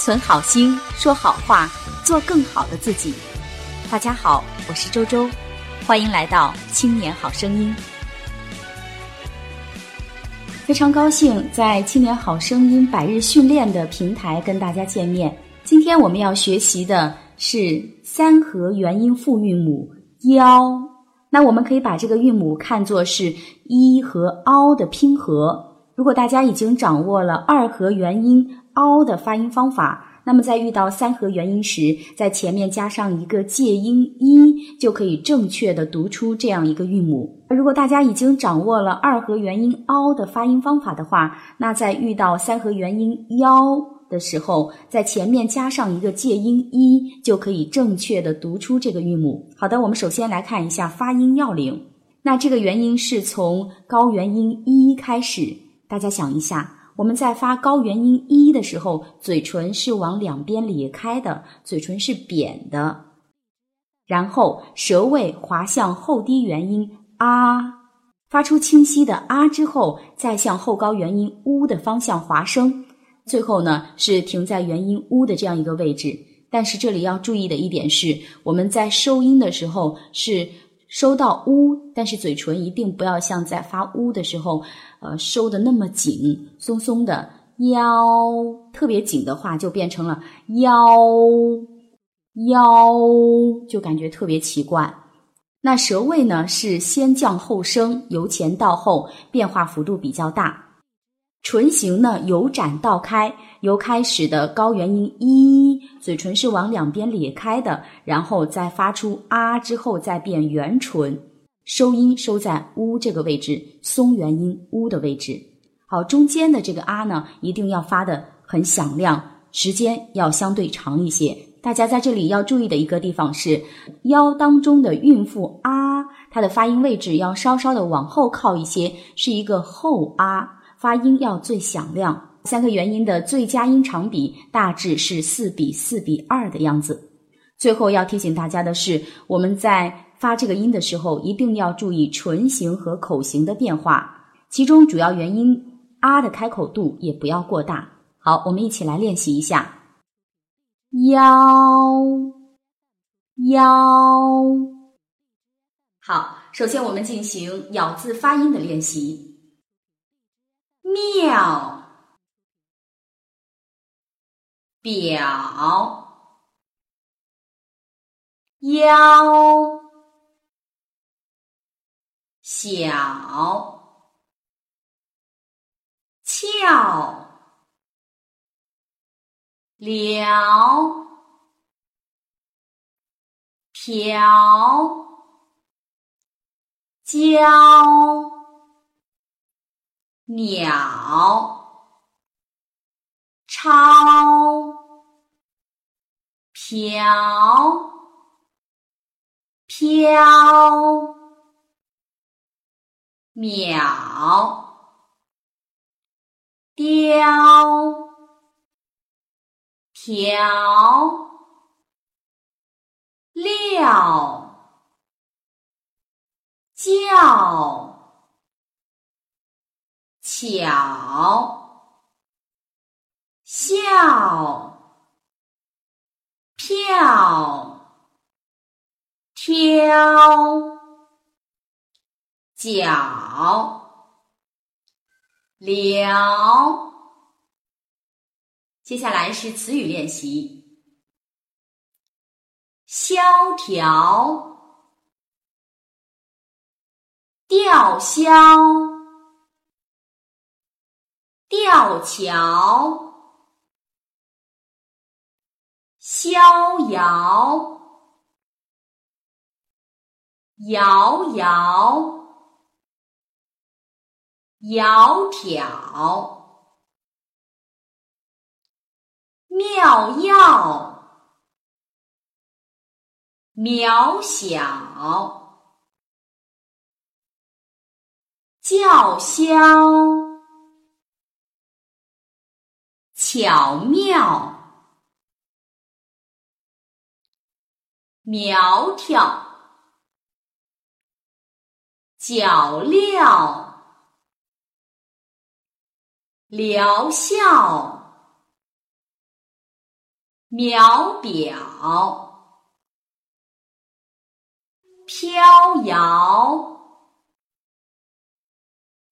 存好心，说好话，做更好的自己。大家好，我是周周，欢迎来到青年好声音。非常高兴在青年好声音百日训练的平台跟大家见面。今天我们要学习的是三合元音复韵母腰。那我们可以把这个韵母看作是一和凹的拼合。如果大家已经掌握了二合元音凹的发音方法，那么在遇到三合元音时，在前面加上一个介音一，就可以正确的读出这样一个韵母。如果大家已经掌握了二合元音凹的发音方法的话，那在遇到三合元音腰。的时候，在前面加上一个介音一，就可以正确的读出这个韵母。好的，我们首先来看一下发音要领。那这个元音是从高元音一开始，大家想一下，我们在发高元音一的时候，嘴唇是往两边咧开的，嘴唇是扁的，然后舌位滑向后低元音啊，发出清晰的啊之后，再向后高元音呜的方向滑升。最后呢，是停在元音呜的这样一个位置。但是这里要注意的一点是，我们在收音的时候是收到乌，但是嘴唇一定不要像在发乌的时候，呃，收的那么紧，松松的。腰特别紧的话，就变成了腰腰，就感觉特别奇怪。那舌位呢，是先降后升，由前到后，变化幅度比较大。唇形呢由展到开，由开始的高元音一，嘴唇是往两边咧开的，然后再发出啊之后再变圆唇，收音收在呜这个位置，松元音呜的位置。好，中间的这个啊呢一定要发的很响亮，时间要相对长一些。大家在这里要注意的一个地方是，腰当中的孕妇啊，它的发音位置要稍稍的往后靠一些，是一个后啊。发音要最响亮，三个元音的最佳音长比大致是四比四比二的样子。最后要提醒大家的是，我们在发这个音的时候，一定要注意唇形和口型的变化，其中主要原因啊的开口度也不要过大。好，我们一起来练习一下，腰腰。好，首先我们进行咬字发音的练习。妙，表，腰，小，翘，了，瓢，娇。鸟，超，瓢，飘，秒，雕，条，料，叫。巧，笑，票，挑，脚，了。接下来是词语练习：萧条，吊销。吊桥，逍遥，遥遥，窈窕，妙药，渺小，叫嚣。巧妙，苗条，脚镣，疗效，秒表，飘摇，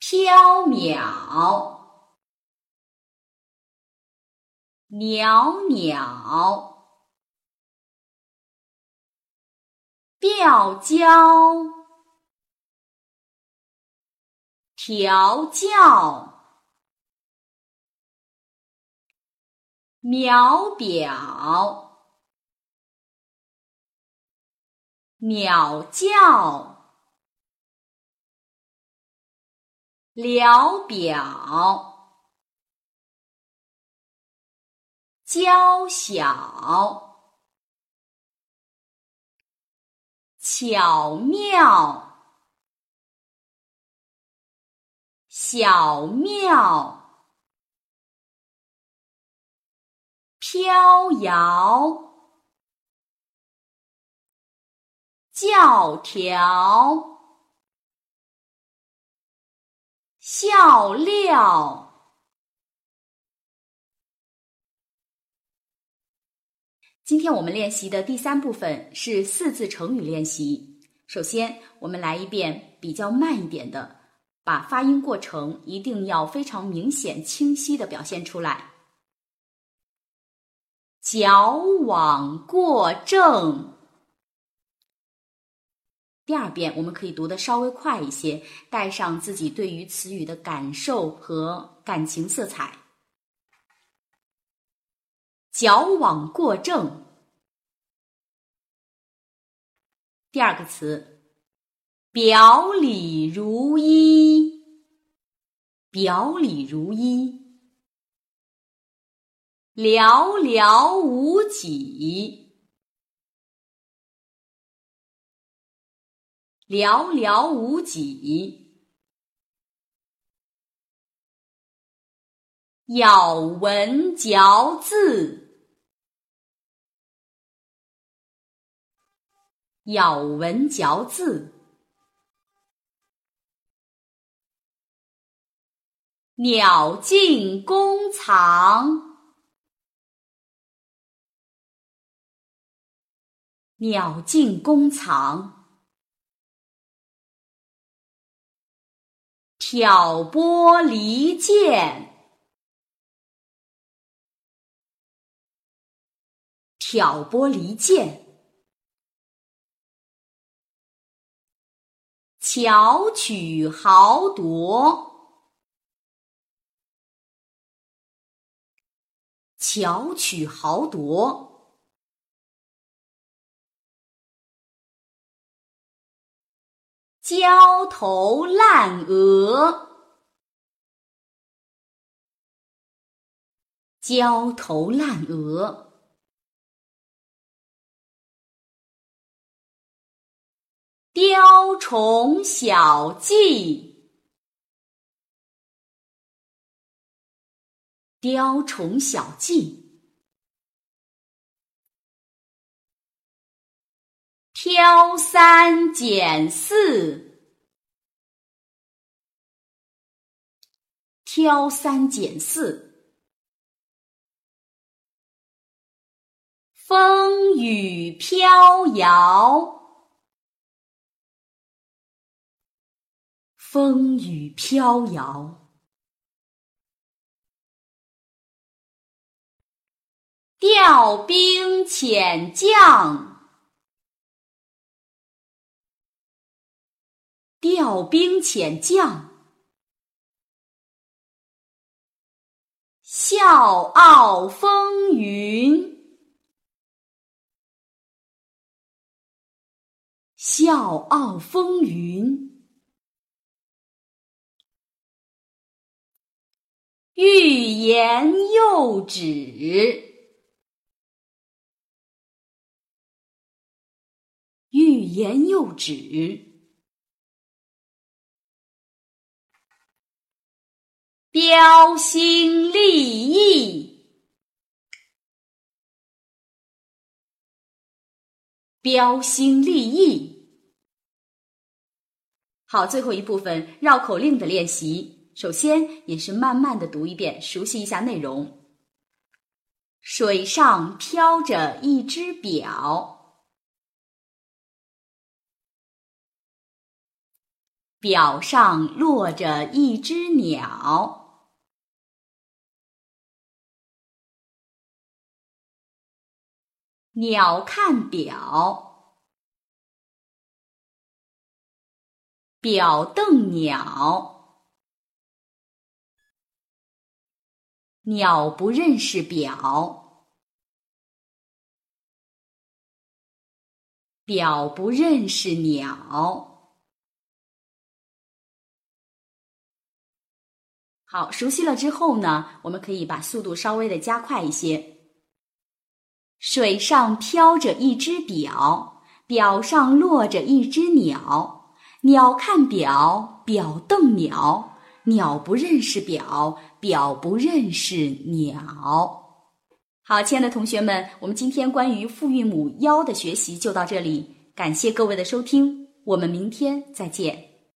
飘渺，袅袅，吊娇，调教。秒表，鸟叫，聊表，娇小，巧妙，小妙。飘摇，教条，笑料。今天我们练习的第三部分是四字成语练习。首先，我们来一遍比较慢一点的，把发音过程一定要非常明显、清晰的表现出来。矫枉过正。第二遍我们可以读的稍微快一些，带上自己对于词语的感受和感情色彩。矫枉过正。第二个词，表里如一。表里如一。寥寥无几，寥寥无几，咬文嚼字，咬文嚼字，鸟尽弓藏。鸟尽弓藏，挑拨离间，挑拨离间，巧取豪夺，巧取豪夺。焦头烂额，焦头烂额，雕虫小技，雕虫小技。挑三拣四，挑三拣四，风雨飘摇，风雨飘摇，调兵遣将。调兵遣将，笑傲风云，笑傲风云，欲言又止，欲言又止。标新立异，标新立异。好，最后一部分绕口令的练习。首先也是慢慢的读一遍，熟悉一下内容。水上飘着一只表，表上落着一只鸟。鸟看表，表瞪鸟，鸟不认识表，表不认识鸟。好，熟悉了之后呢，我们可以把速度稍微的加快一些。水上飘着一只表，表上落着一只鸟。鸟看表，表瞪鸟，鸟不认识表，表不认识鸟。好，亲爱的同学们，我们今天关于复韵母“幺”的学习就到这里，感谢各位的收听，我们明天再见。